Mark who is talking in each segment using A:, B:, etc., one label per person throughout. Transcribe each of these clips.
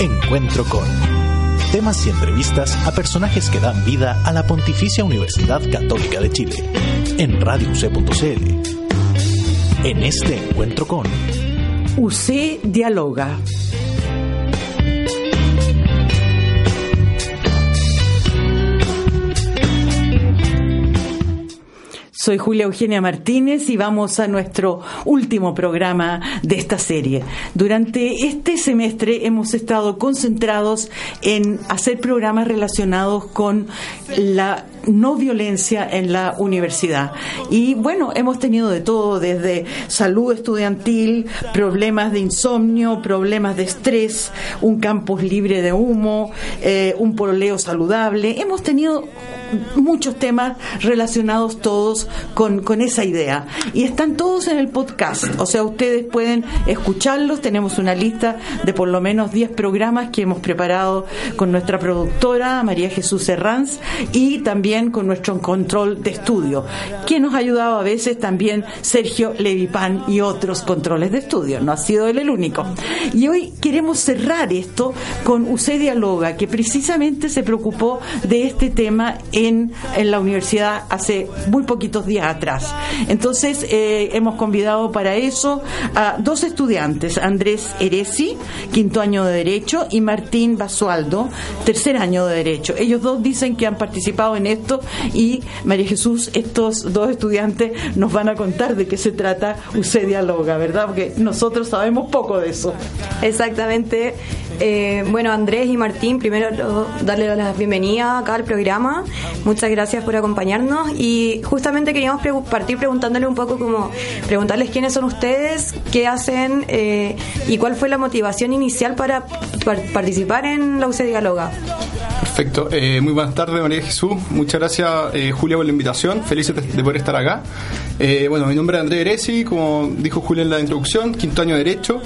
A: Encuentro con temas y entrevistas a personajes que dan vida a la Pontificia Universidad Católica de Chile en radiouc.cl. En este encuentro con
B: UC Dialoga. Soy Julia Eugenia Martínez y vamos a nuestro último programa de esta serie. Durante este semestre hemos estado concentrados en hacer programas relacionados con la no violencia en la universidad. Y bueno, hemos tenido de todo, desde salud estudiantil, problemas de insomnio, problemas de estrés, un campus libre de humo, eh, un pololeo saludable. Hemos tenido muchos temas relacionados todos con, con esa idea. Y están todos en el podcast, o sea, ustedes pueden escucharlos. Tenemos una lista de por lo menos 10 programas que hemos preparado con nuestra productora María Jesús Herranz y también con nuestro control de estudio, que nos ha ayudado a veces también Sergio Levipan y otros controles de estudio. No ha sido él el único. Y hoy queremos cerrar esto con UC Dialoga, que precisamente se preocupó de este tema en, en la universidad hace muy poquitos días atrás. Entonces, eh, hemos convidado para eso a dos estudiantes, Andrés Eresi, quinto año de Derecho, y Martín Basualdo, tercer año de Derecho. Ellos dos dicen que han participado en esto y María Jesús, estos dos estudiantes nos van a contar de qué se trata UC Dialoga, ¿verdad? Porque nosotros sabemos poco de eso.
C: Exactamente. Eh, bueno, Andrés y Martín, primero darle la bienvenida acá al programa. Muchas gracias por acompañarnos y justamente queríamos partir preguntándole un poco como preguntarles quiénes son ustedes, qué hacen eh, y cuál fue la motivación inicial para participar en la UC Dialoga.
D: Perfecto. Eh, muy buenas tardes, María Jesús. Muchas gracias, eh, Julia, por la invitación. Felices de, de poder estar acá. Eh, bueno, mi nombre es Andrés Eresi, como dijo Julia en la introducción, quinto año de Derecho.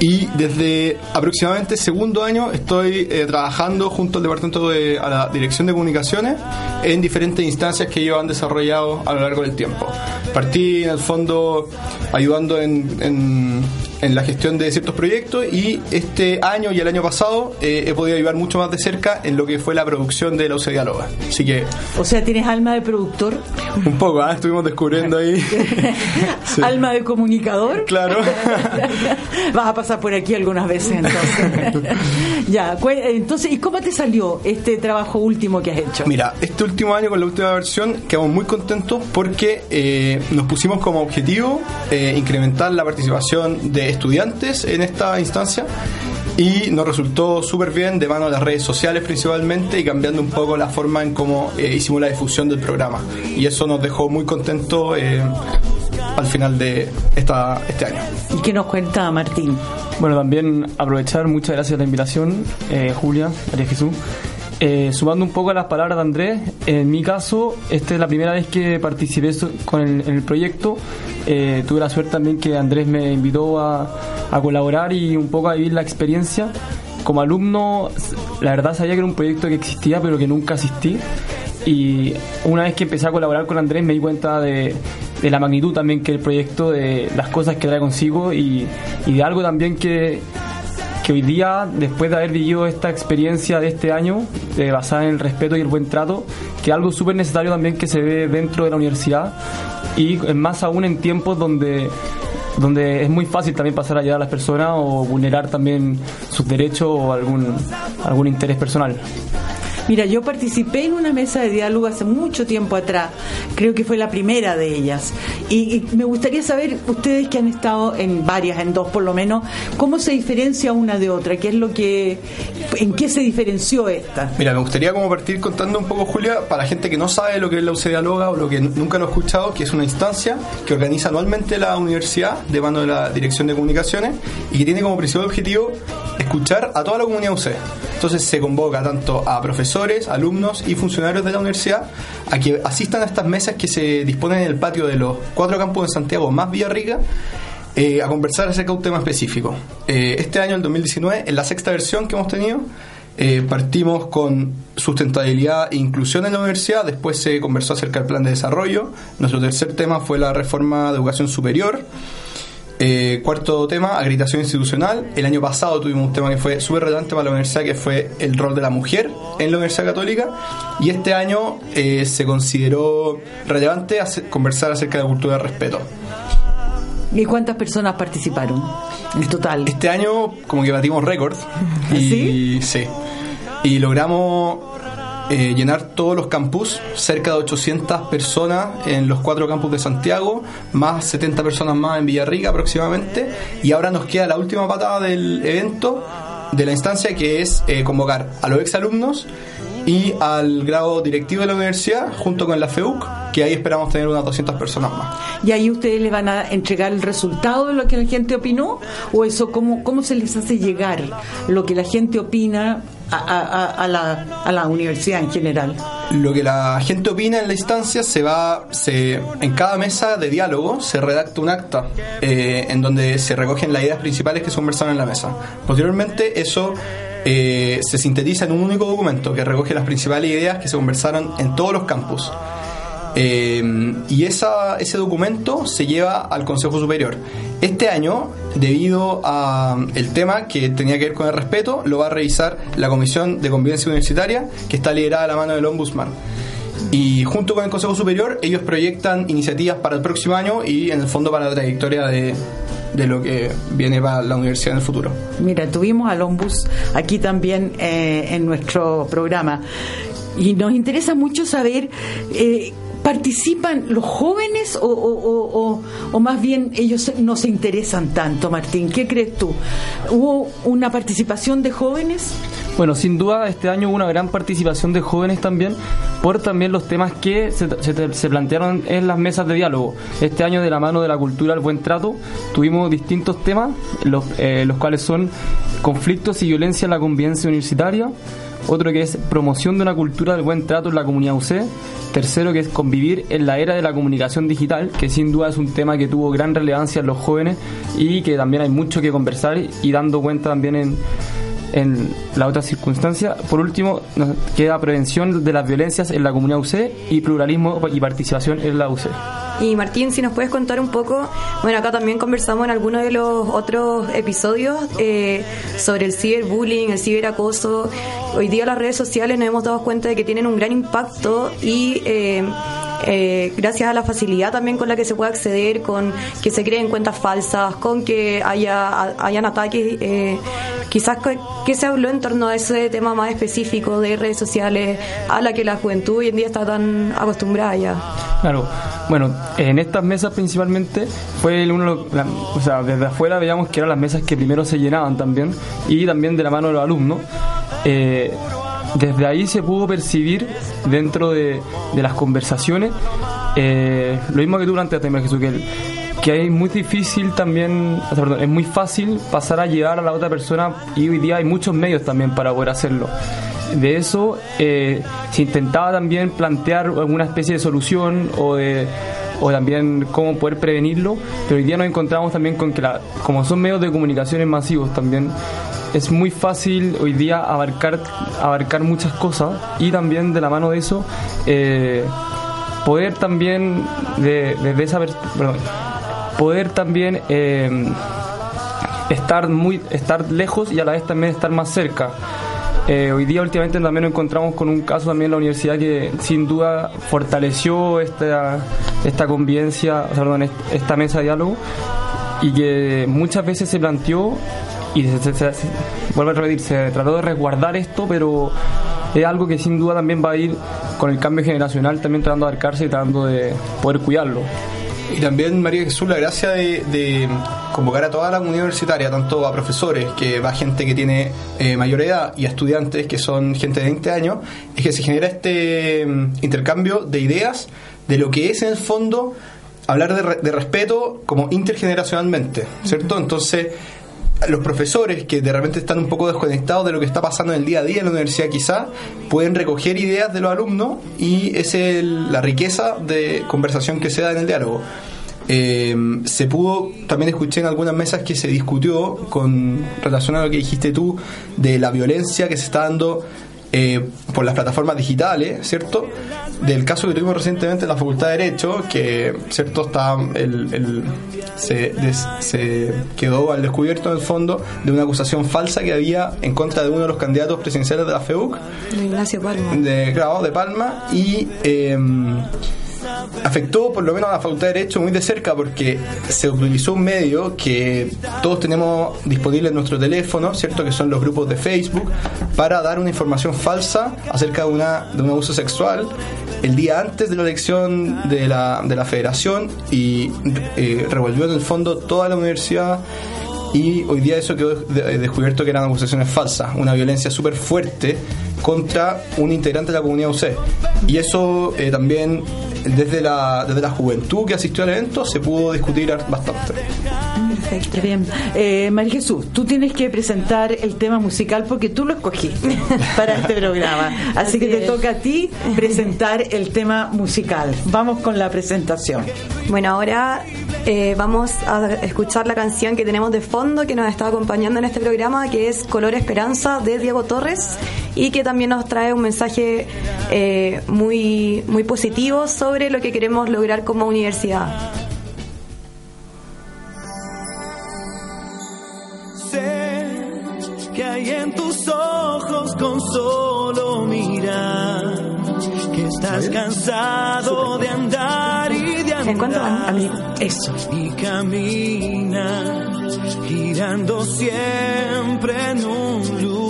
D: Y desde aproximadamente segundo año estoy eh, trabajando junto al Departamento de la Dirección de Comunicaciones en diferentes instancias que ellos han desarrollado a lo largo del tiempo. Partí, en el fondo, ayudando en, en la gestión de ciertos proyectos y este año y el año pasado eh, he podido ayudar mucho más de cerca en lo que fue la producción de la UC Dialoga. Así que...
B: O sea, ¿tienes alma de productor?
D: Un poco, ¿ah? estuvimos descubriendo ahí.
B: Sí. ¿Alma de comunicador?
D: Claro.
B: Vas a pasar por aquí algunas veces entonces. ya, entonces, ¿y cómo te salió este trabajo último que has hecho?
D: Mira, este último año con la última versión quedamos muy contentos porque eh, nos pusimos como objetivo eh, incrementar la participación de estudiantes en esta instancia y nos resultó súper bien de mano de las redes sociales principalmente y cambiando un poco la forma en cómo eh, hicimos la difusión del programa y eso nos dejó muy contentos eh, al final de esta, este año.
B: ¿Y qué nos cuenta Martín?
E: Bueno, también aprovechar, muchas gracias por la invitación, eh, Julia, María Jesús. Eh, sumando un poco a las palabras de Andrés, en mi caso, esta es la primera vez que participé con el, en el proyecto. Eh, tuve la suerte también que Andrés me invitó a, a, colaborar y un poco a vivir la experiencia. Como alumno, la verdad sabía que era un proyecto que existía, pero que nunca asistí. Y una vez que empecé a colaborar con Andrés, me di cuenta de, de la magnitud también que el proyecto, de las cosas que trae consigo y, y de algo también que, que hoy día, después de haber vivido esta experiencia de este año, eh, basada en el respeto y el buen trato, que es algo súper necesario también que se ve dentro de la universidad y más aún en tiempos donde donde es muy fácil también pasar allá a las personas o vulnerar también sus derechos o algún, algún interés personal.
B: Mira, yo participé en una mesa de diálogo hace mucho tiempo atrás, creo que fue la primera de ellas, y, me gustaría saber, ustedes que han estado en varias, en dos por lo menos, ¿cómo se diferencia una de otra? ¿Qué es lo que, en qué se diferenció esta?
D: Mira, me gustaría como partir contando un poco, Julia, para la gente que no sabe lo que es la UC Dialoga o lo que nunca lo ha escuchado, que es una instancia que organiza anualmente la universidad de mano de la Dirección de Comunicaciones y que tiene como principal objetivo escuchar a toda la comunidad UC. Entonces se convoca tanto a profesores, alumnos y funcionarios de la universidad a que asistan a estas mesas que se disponen en el patio de los cuatro campos de Santiago más Villarrica eh, a conversar acerca de un tema específico. Eh, este año, el 2019, en la sexta versión que hemos tenido, eh, partimos con sustentabilidad e inclusión en la universidad, después se conversó acerca del plan de desarrollo, nuestro tercer tema fue la reforma de educación superior, eh, cuarto tema, acreditación institucional. El año pasado tuvimos un tema que fue súper relevante para la universidad, que fue el rol de la mujer en la Universidad Católica. Y este año eh, se consideró relevante conversar acerca de la cultura de respeto.
B: ¿Y cuántas personas participaron en total?
D: Este año como que batimos récord. Y, ¿Sí? Y logramos eh, llenar todos los campus, cerca de 800 personas en los cuatro campus de Santiago, más 70 personas más en Villarrica aproximadamente, y ahora nos queda la última patada del evento, de la instancia, que es eh, convocar a los exalumnos y al grado directivo de la universidad junto con la FEUC, que ahí esperamos tener unas 200 personas más.
B: ¿Y ahí ustedes le van a entregar el resultado de lo que la gente opinó? ¿O eso cómo, cómo se les hace llegar lo que la gente opina a, la, a la universidad en general?
D: Lo que la gente opina en la instancia se va, se, en cada mesa de diálogo se redacta un acta eh, en donde se recogen las ideas principales que se conversaron en la mesa. Posteriormente eso eh, se sintetiza en un único documento que recoge las principales ideas que se conversaron en todos los campus. Eh, y esa, ese documento se lleva al Consejo Superior. Este año, debido a el tema que tenía que ver con el respeto, lo va a revisar la Comisión de Convivencia Universitaria, que está liderada a la mano del Ombudsman. Y junto con el Consejo Superior, ellos proyectan iniciativas para el próximo año y en el fondo para la trayectoria de, de lo que viene para la universidad en el futuro.
B: Mira, tuvimos al Ombus aquí también eh, en nuestro programa y nos interesa mucho saber eh, ¿Participan los jóvenes o, más bien ellos no se interesan tanto, Martín? ¿Qué crees tú? ¿Hubo una participación de jóvenes?
E: Bueno, sin duda este año hubo una gran participación de jóvenes también por también los temas que se, plantearon en las mesas de diálogo. Este año de la mano de la cultura del buen trato tuvimos distintos temas, los, eh, los cuales son conflictos y violencia en la convivencia universitaria, otro que es promoción de una cultura del buen trato en la comunidad UC, tercero que es convivir en la era de la comunicación digital, que sin duda es un tema que tuvo gran relevancia en los jóvenes y que también hay mucho que conversar y dando cuenta también en, en la otra circunstancia. Por último, nos queda prevención de las violencias en la comunidad UC y pluralismo y participación en la UC.
C: Y Martín, si nos puedes contar un poco, bueno, acá también conversamos en algunos de los otros episodios eh, sobre el ciberbullying, el ciberacoso. Hoy día las redes sociales nos hemos dado cuenta de que tienen un gran impacto y... Eh, eh, gracias a la facilidad también con la que se puede acceder, con que se creen cuentas falsas, con que haya hayan ataques. Eh, quizás que, se habló en torno a ese tema más específico de redes sociales, a la que la juventud hoy en día está tan acostumbrada ya.
E: Claro, bueno, en estas mesas principalmente fue uno, o sea, desde afuera veíamos que eran las mesas que primero se llenaban también y también de la mano de los alumnos. Eh, desde ahí se pudo percibir dentro de, las conversaciones eh, lo mismo que tú tema Jesús, que, que es muy difícil también, es muy fácil pasar a llegar a la otra persona y hoy día hay muchos medios también para poder hacerlo. De eso eh, se intentaba también plantear alguna especie de solución o de o también cómo poder prevenirlo, pero hoy día nos encontramos también con que la, como son medios de comunicaciones masivos también es muy fácil hoy día abarcar, abarcar muchas cosas y también de la mano de eso eh, poder también desde esa perdón, poder también eh, estar muy estar lejos y a la vez también estar más cerca. Eh, hoy día últimamente también nos encontramos con un caso también en la universidad que sin duda fortaleció esta, esta convivencia, perdón, esta mesa de diálogo y que muchas veces se planteó y se, vuelve a repetir, se trató de resguardar esto, pero es algo que sin duda también va a ir con el cambio generacional, también tratando de acercarse y tratando de poder cuidarlo.
D: Y también, María Jesús, la gracia de, convocar a toda la comunidad universitaria, tanto a profesores, que va gente que tiene eh, mayor edad, y a estudiantes, que son gente de 20 años, es que se genera este mm, intercambio de ideas de lo que es en el fondo hablar de, de respeto como intergeneracionalmente, ¿cierto? Entonces, los profesores que de repente están un poco desconectados de lo que está pasando en el día a día en la universidad quizá pueden recoger ideas de los alumnos y es la riqueza de conversación que se da en el diálogo. Eh, se pudo, también escuché en algunas mesas que se discutió con relación a lo que dijiste tú de la violencia que se está dando eh, por las plataformas digitales, ¿cierto? Del caso que tuvimos recientemente en la Facultad de Derecho, que, ¿cierto? Está el, se, se, quedó al descubierto en el fondo de una acusación falsa que había en contra de uno de los candidatos presidenciales de la FEUC,
C: de Ignacio Palma.
D: De, claro, de Palma, y. Eh, afectó por lo menos a la Facultad de Derecho muy de cerca porque se utilizó un medio que todos tenemos disponible en nuestro teléfono, ¿cierto? Que son los grupos de Facebook, para dar una información falsa acerca de, una, de un abuso sexual el día antes de la elección de la, de la federación y eh, revolvió en el fondo toda la universidad y hoy día eso quedó descubierto que eran acusaciones falsas, una violencia súper fuerte contra un integrante de la comunidad UC. Y eso eh, también desde la, desde la juventud que asistió al evento se pudo discutir bastante.
B: Perfecto. Bien. Eh, María Jesús, tú tienes que presentar el tema musical porque tú lo escogiste para este programa. Así, que te toca a ti presentar el tema musical. Vamos con la presentación.
C: Bueno, ahora eh, vamos a escuchar la canción que tenemos de fondo que nos está acompañando en este programa, que es Color Esperanza de Diego Torres y que también nos trae un mensaje eh, muy, muy positivo sobre lo que queremos lograr como universidad.
F: Sé que hay en tus ojos con solo mirar que estás cansado de andar y de andar.
B: En cuanto a, mí, eso.
F: Y camina girando siempre en un lugar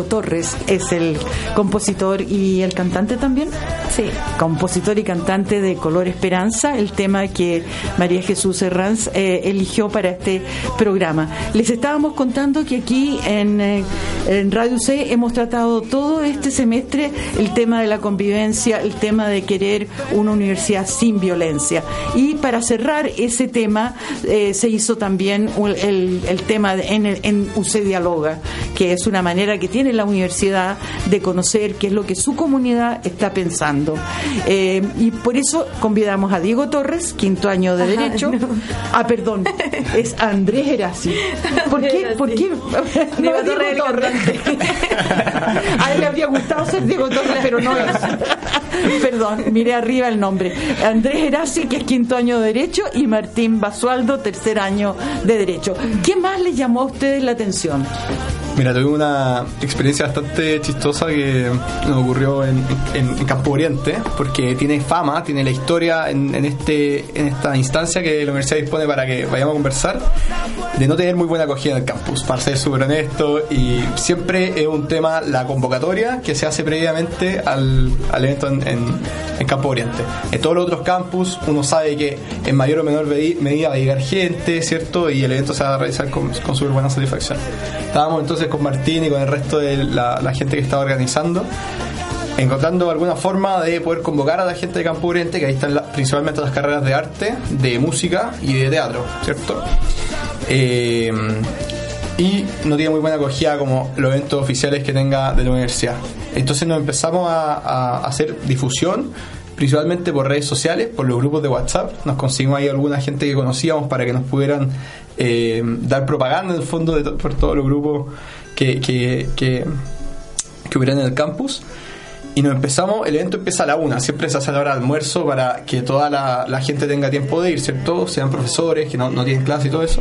B: Diego Torres. Diego Torres es el compositor y el cantante también.
C: Sí.
B: compositor y cantante de Color Esperanza, el tema que María Jesús Herranz eh, eligió para este programa. Les estábamos contando que aquí en, eh, en Radio C hemos tratado todo este semestre el tema de la convivencia, el tema de querer una universidad sin violencia. Y para cerrar ese tema eh, se hizo también el, el tema de- en, en UC Dialoga, que es una manera que tiene la universidad de conocer qué es lo que su comunidad está pensando. Eh, y por eso convidamos a Diego Torres, quinto año de
C: Ajá,
B: Derecho.
C: no.
B: Ah, perdón, es Andrés Erasi. ¿Por qué? ¿Por qué?
C: Diego
B: No,
C: Torres, el
B: A él le habría gustado ser Diego Torres, pero no es. Perdón, miré arriba el nombre. Andrés Erasi, que es quinto año de Derecho, y Martín Basualdo, tercer año de Derecho. ¿Qué más les llamó a ustedes la atención?
D: Mira, tuve una experiencia bastante chistosa que nos ocurrió en, en- en Campo Oriente, porque tiene fama, tiene la historia en, en este, en esta instancia que la universidad dispone para que vayamos a conversar, de no tener muy buena acogida en el campus, para ser súper honesto, y siempre es un tema la convocatoria que se hace previamente al, al evento en, Campo Oriente. En todos los otros campus uno sabe que en mayor o menor medi- medida va a llegar gente, ¿cierto? Y el evento se va a realizar con, con súper buena satisfacción. Estábamos entonces con Martín y con el resto de la, la gente que estaba organizando encontrando alguna forma de poder convocar a la gente de Campo Oriente, que ahí están la- principalmente las carreras de arte, de música y de teatro, ¿cierto? Eh, y no tiene muy buena acogida como los eventos oficiales que tenga de la universidad. Entonces nos empezamos a, a hacer difusión, principalmente por redes sociales, por los grupos de WhatsApp. Nos conseguimos ahí alguna gente que conocíamos para que nos pudieran eh, dar propaganda en el fondo de por todos los grupos que, que, que, que hubieran en el campus. Y nos empezamos, el evento empieza a la una, siempre se hace a la hora de almuerzo para que toda la, la gente tenga tiempo de ir, ¿cierto? Sean profesores que no, no tienen clase y todo eso.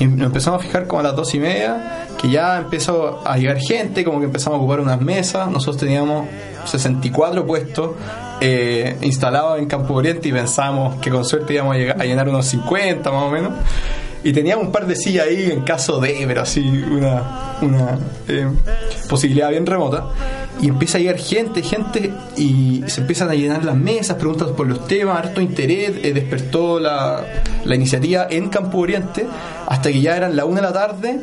D: Y nos empezamos a fijar como a las dos y media, que ya empezó a llegar gente, como que empezamos a ocupar unas mesas. Nosotros teníamos 64 puestos eh, instalados en Campo Oriente y pensábamos que con suerte íbamos a, llegar- a llenar unos 50 más o menos. Y teníamos un par de sillas ahí en caso de, pero así una, una eh, posibilidad bien remota. Y empieza a llegar gente, gente, y se empiezan a llenar las mesas, preguntas por los temas, harto interés, eh, despertó la, la iniciativa en Campo Oriente, hasta que ya eran la una de la tarde,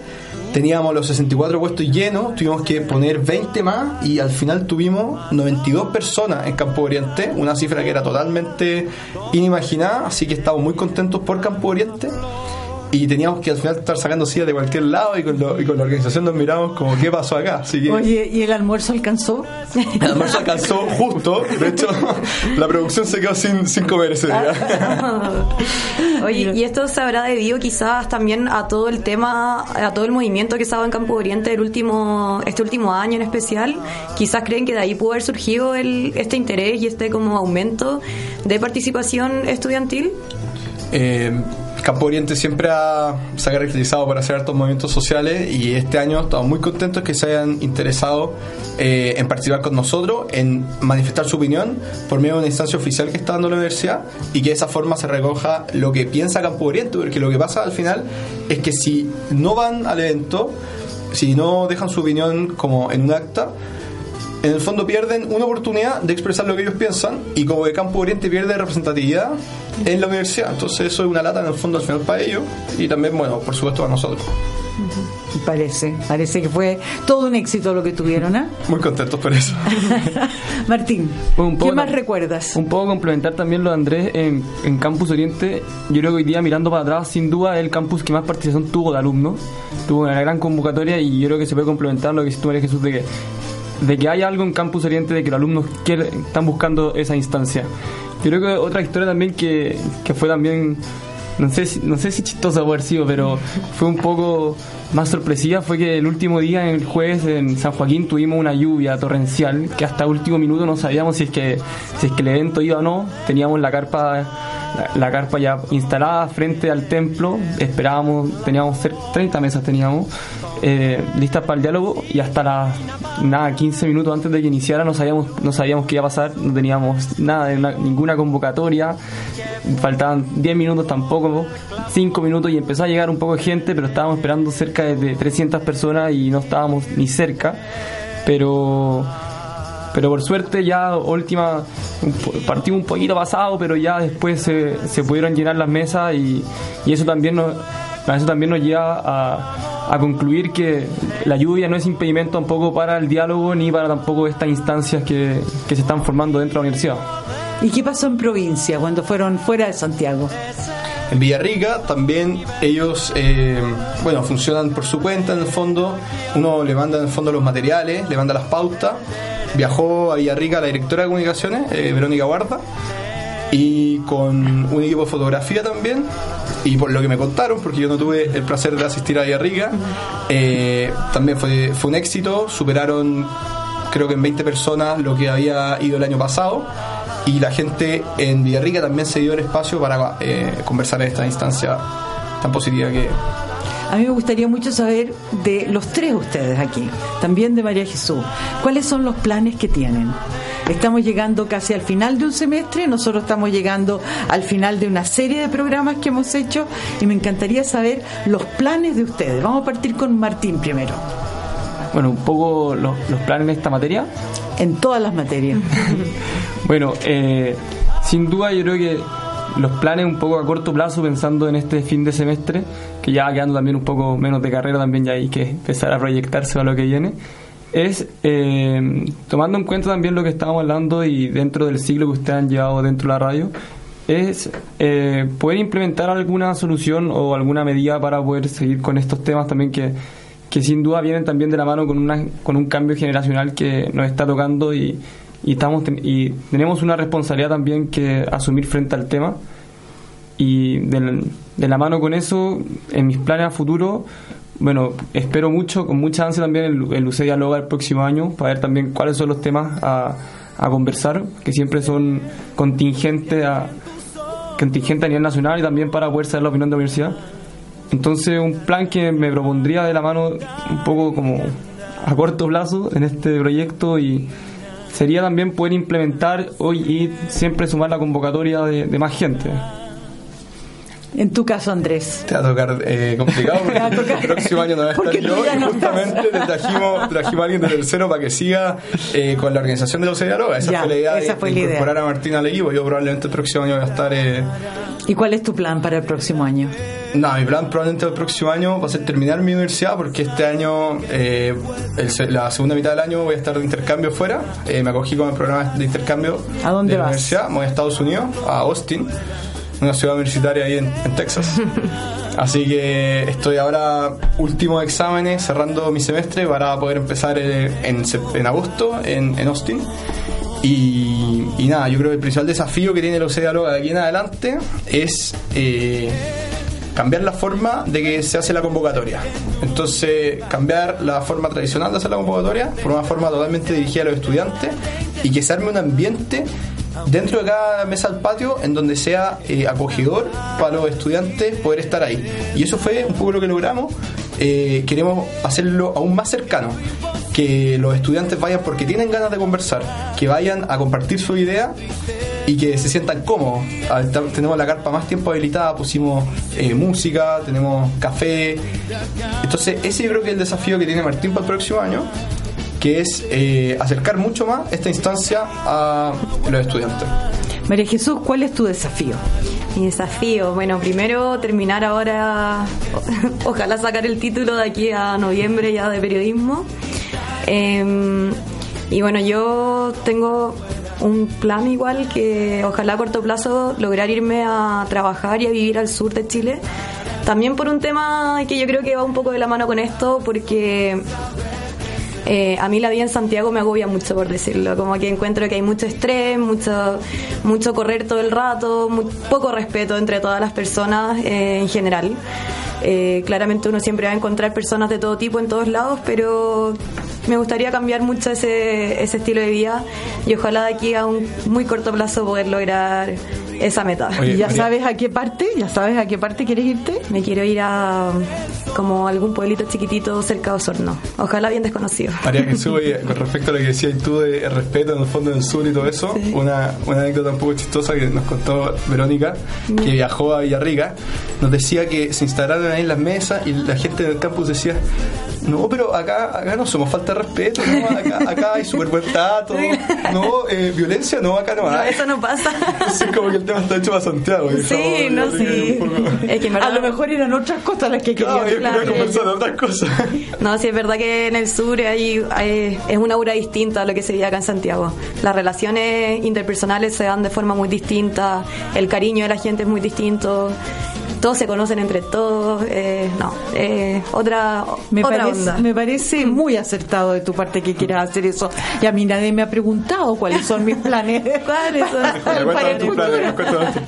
D: teníamos los 64 puestos llenos, tuvimos que poner 20 más, y al final tuvimos 92 personas en Campo Oriente, una cifra que era totalmente inimaginada, así que estamos muy contentos por Campo Oriente y teníamos que al final estar sacando sillas de cualquier lado y con, lo- y con la organización nos miramos como qué pasó acá. Así que
B: Oye, ¿y el almuerzo alcanzó?
D: el almuerzo alcanzó justo. De hecho, la producción se quedó sin, sin comer ese día.
C: Oye, y esto se habrá debido quizás también a todo el tema, a todo el movimiento que estaba en Campo Oriente el último, este último año en especial. Quizás creen que de ahí pudo haber surgido el, este interés y este como aumento de participación estudiantil.
D: Eh, Campo Oriente siempre ha, se ha caracterizado por hacer hartos movimientos sociales y este año estamos muy contentos que se hayan interesado eh, en participar con nosotros, en manifestar su opinión por medio de una instancia oficial que está dando la universidad y que de esa forma se recoja lo que piensa Campo Oriente, porque lo que pasa al final es que si no van al evento, si no dejan su opinión como en un acta, en el fondo pierden una oportunidad de expresar lo que ellos piensan y como que Campo Oriente pierde representatividad en la universidad. Entonces eso es una lata en el fondo al final para ellos y también, bueno, por supuesto para nosotros.
B: Parece, parece que fue todo un éxito lo que tuvieron, ¿ah?
D: Muy contentos por eso.
B: Martín,
E: Un poco
B: ¿qué más recuerdas?
E: Un poco complementar también lo de Andrés en, en Campus Oriente. Yo creo que hoy día, mirando para atrás, sin duda, es el campus que más participación tuvo de alumnos. Tuvo una gran convocatoria y yo creo que se puede complementar lo que tú María Jesús, de que, de que hay algo en Campus Oriente, de que los alumnos están buscando esa instancia. Yo creo que otra historia también que, que fue también, no sé, no sé si chistosa haber sido, pero fue un poco más sorpresiva, fue que el último día, el jueves, en San Joaquín tuvimos una lluvia torrencial, que hasta último minuto no sabíamos si es que, si es que el evento iba o no. Teníamos la carpa la, carpa ya instalada frente al templo, esperábamos, teníamos cer- 30 mesas teníamos eh, listas para el diálogo y hasta las nada 15 minutos antes de que iniciara no sabíamos no sabíamos qué iba a pasar, no teníamos nada una- ninguna convocatoria, faltaban 10 minutos tampoco, 5 minutos y empezó a llegar un poco de gente, pero estábamos esperando cerca de, de 300 personas y no estábamos ni cerca, pero Pero por suerte ya última, partimos un poquito pasado, pero ya después se, se pudieron llenar las mesas y, y eso también nos, eso también nos lleva a, a, concluir que la lluvia no es impedimento tampoco para el diálogo ni para tampoco estas instancias que, que se están formando dentro de la universidad.
B: ¿Y qué pasó en provincia cuando fueron fuera de Santiago?
D: En Villarrica también ellos, eh, bueno, funcionan por su cuenta en el fondo. Uno le manda en el fondo los materiales, le manda las pautas. Viajó a Villarrica la directora de comunicaciones, eh, Verónica Guarda, y con un equipo de fotografía también. Y por lo que me contaron, porque yo no tuve el placer de asistir a Villarrica, eh, también fue, fue un éxito. Superaron, creo que en 20 personas, lo que había ido el año pasado y la gente en Villarrica también se dio el espacio para eh, conversar en esta instancia tan positiva que
B: a mí me gustaría mucho saber de los tres ustedes aquí, también de María Jesús, cuáles son los planes que tienen. Estamos llegando casi al final de un semestre, nosotros estamos llegando al final de una serie de programas que hemos hecho y me encantaría saber los planes de ustedes. Vamos a partir con Martín primero.
E: Bueno, un poco los, los planes en esta materia.
B: En todas las materias.
E: bueno, eh, sin duda yo creo que los planes un poco a corto plazo pensando en este fin de semestre, que ya quedando también un poco menos de carrera también ya hay que empezar a proyectarse a lo que viene, es eh, tomando en cuenta también lo que estábamos hablando y dentro del ciclo que ustedes han llevado dentro de la radio, es eh, poder implementar alguna solución o alguna medida para poder seguir con estos temas también que, que sin duda vienen también de la mano con, una, con un cambio generacional que nos está tocando y, y, estamos y tenemos una responsabilidad también que asumir frente al tema. Y de, de la mano con eso en mis planes a futuro bueno, espero mucho, con mucha ansia también el, el UC Dialoga el próximo año para ver también cuáles son los temas a, a conversar, que siempre son contingentes a, contingente a nivel nacional y también para poder saber la opinión de la universidad. Entonces, un plan que me propondría de la mano un poco como a corto plazo en este proyecto y sería también poder implementar hoy y siempre sumar la convocatoria de, de más gente.
B: En tu caso, Andrés.
D: Te va a tocar eh, complicado porque el próximo año no va a estar yo y justamente te trajimos, trajimos a alguien de tercero para que siga eh, con la organización de los Dialoga. Esa
B: Ya,
D: fue la idea
B: esa fue
D: de
B: la idea.
D: incorporar a Martín al equipo. Yo probablemente el próximo año voy a estar... Eh,
B: ¿Y cuál es tu plan para el próximo año?
D: no, mi plan probablemente el próximo año va a ser terminar mi universidad porque este año, eh, el la segunda mitad del año voy a estar de intercambio fuera. Eh, me acogí con el programa de intercambio
B: ¿A dónde
D: de la
B: vas?
D: universidad. Me voy a Estados Unidos, a Austin, una ciudad universitaria ahí en, Texas. Así que estoy ahora últimos exámenes, cerrando mi semestre para poder empezar eh, en, en agosto en, en Austin. Y, y nada, yo creo que el principal desafío que tiene el OCE Dialoga de aquí en adelante es eh, cambiar la forma de que se hace la convocatoria. Entonces, cambiar la forma tradicional de hacer la convocatoria por una forma totalmente dirigida a los estudiantes y que se arme un ambiente dentro de cada mesa al patio en donde sea eh, acogedor para los estudiantes poder estar ahí. Y eso fue un poco lo que logramos. Eh, queremos hacerlo aún más cercano. Que los estudiantes vayan porque tienen ganas de conversar, que vayan a compartir su idea y que se sientan cómodos. Ah, Tenemos la carpa más tiempo habilitada, pusimos eh, música, tenemos café. Entonces, ese yo creo que es el desafío que tiene Martín para el próximo año, que es eh, acercar mucho más esta instancia a los estudiantes.
B: María Jesús, ¿cuál es tu desafío?
C: Mi desafío, bueno, primero terminar ahora, ojalá sacar el título de aquí a noviembre ya de periodismo. Eh, y bueno, yo tengo un plan igual que ojalá a corto plazo lograr irme a trabajar y a vivir al sur de Chile. También por un tema que yo creo que va un poco de la mano con esto, porque eh, a mí la vida en Santiago me agobia mucho, por decirlo. Como que encuentro que hay mucho estrés, mucho, mucho correr todo el rato, poco respeto entre todas las personas eh, en general. Eh, claramente uno siempre va a encontrar personas de todo tipo en todos lados, pero me gustaría cambiar mucho ese, ese estilo de vida y ojalá de aquí a un muy corto plazo poder lograr esa meta.
D: Oye,
B: ¿Y ya
D: María-
B: sabes a qué parte? ¿Ya sabes a qué parte quieres irte?
C: Me quiero ir a como algún pueblito chiquitito cerca de Osorno. Ojalá bien desconocido.
D: María Jesús, oye, con respecto a lo que decías tú de respeto en el fondo del sur y todo eso, una, una anécdota un poco chistosa que nos contó Verónica, que viajó a Villarrica, nos decía que se instalaron ahí las mesas y la gente del campus decía, No, pero acá, acá no somos falta de respeto, ¿no? Acá, acá hay súper buen trato, ¿no? Eh, violencia, no, acá no
C: No,
D: hay.
C: eso no pasa.
D: Sí, como que el tema está hecho para Santiago.
C: Sí,
D: estamos-
C: no, sí. Es que
B: A lo mejor eran otras cosas las que
D: Claro,
B: querían.
C: Claro.
D: conversar de otras cosas.
C: no, sí es verdad que en el sur hay, hay- es una aura distinta a lo que se vive acá en Santiago. Las relaciones interpersonales se dan de forma muy distinta, el cariño de la gente es muy distinto, todos se conocen entre todos, eh, no, eh, otra,
B: Me
C: otra
B: parece,
C: onda.
B: me parece muy acertado de tu parte que quieras hacer eso. Y a mí nadie me ha preguntado cuáles son mis planes.
C: ¿Cuáles son?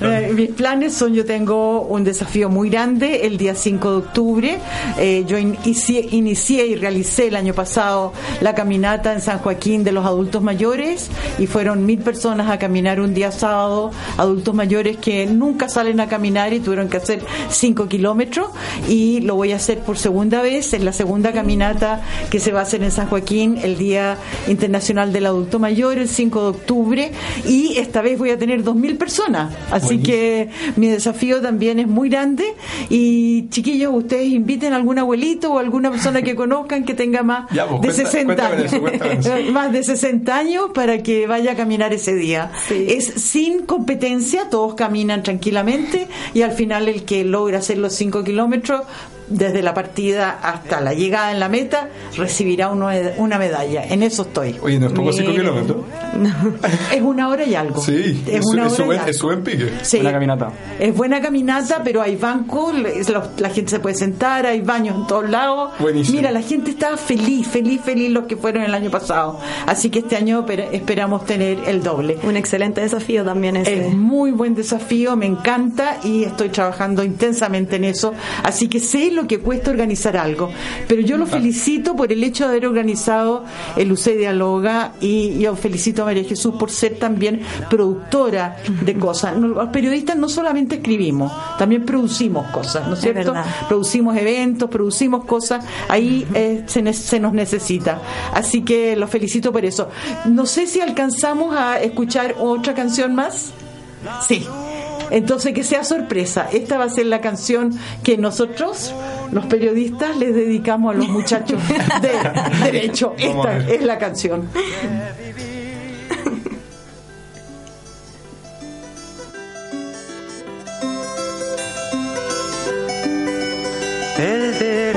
B: Eh, Mis planes son, yo tengo un desafío muy grande el día 5 de octubre. Eh, yo inicié, inicié y realicé el año pasado la caminata en San Joaquín de los adultos mayores y fueron mil personas a caminar un día sábado, adultos mayores que nunca salen a caminar y tuvieron que hacer 5 kilómetros y lo voy a hacer por segunda vez en la segunda caminata que se va a hacer en San Joaquín el Día Internacional del Adulto Mayor el 5 de octubre y esta vez voy a tener 2.000 personas. Así que mi desafío también es muy grande y chiquillos, ustedes inviten a algún abuelito o alguna persona que conozcan que tenga más
D: Ya, pues,
B: de
D: cuenta-
B: 60
D: cuéntame
B: años.
D: eso, cuéntame eso.
B: más de 60 años para que vaya a caminar ese día.
C: Sí.
B: Es sin competencia, todos caminan tranquilamente y al final el que logra hacer los 5 kilómetros desde la partida hasta la llegada en la meta recibirá uno- una medalla. En eso estoy.
D: Oye, no es poco 5
C: Mire.
D: kilómetros.
B: Es una hora y algo.
D: Sí,
B: es
D: es,
B: una
D: es
B: hora
D: es buen pique.
B: Sí.
E: Buena caminata.
B: Es buena caminata, pero hay bancos, la gente se puede sentar, hay baños en todos lados.
D: Buenísimo.
B: Mira, la gente está feliz, feliz, feliz los que fueron el año pasado. Así que este año per- esperamos tener el doble.
C: Un excelente desafío también ese.
B: Es muy buen desafío, me encanta y estoy trabajando intensamente en eso. Así que sé lo que cuesta organizar algo. Pero yo lo felicito por el hecho de haber organizado el UC Dialoga y yo felicito a María Jesús por ser también productora de cosas. Los periodistas no solamente escribimos, también producimos cosas, ¿no es cierto? Producimos eventos, producimos cosas, ahí eh, se, se nos necesita. Así que los felicito por eso. No sé si alcanzamos a escuchar otra canción más. Sí. Entonces que sea sorpresa. Esta va a ser la canción que nosotros, los periodistas, les dedicamos a los muchachos de derecho. Esta es la canción.
G: el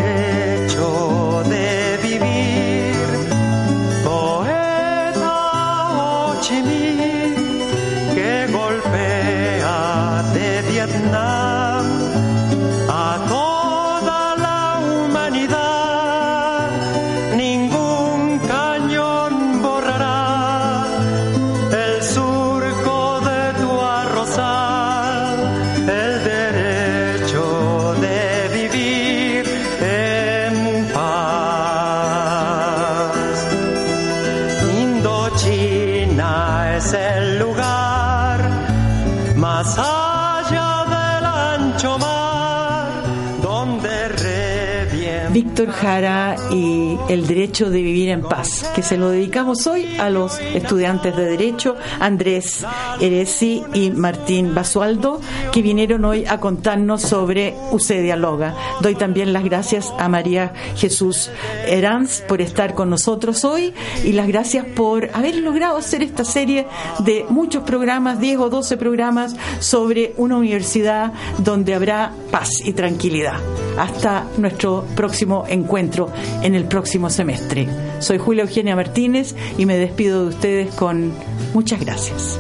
B: Jara y el derecho de vivir en paz, que se lo dedicamos hoy a los estudiantes de Derecho, Andrés Eresi y Martín Basualdo, que vinieron hoy a contarnos sobre UC Dialoga. Doy también las gracias a María Jesús Eranz por estar con nosotros hoy y las gracias por haber logrado hacer esta serie de muchos programas, 10 o 12 programas sobre una universidad donde habrá paz y tranquilidad. Hasta nuestro próximo encuentro en el próximo semestre. Soy Julia Eugenia Martínez y me despido de ustedes con muchas gracias.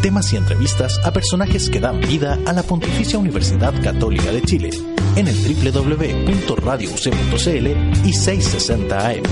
A: Temas y entrevistas a personajes que dan vida a la Pontificia Universidad Católica de Chile en el www.radiouc.cl y 660 AM.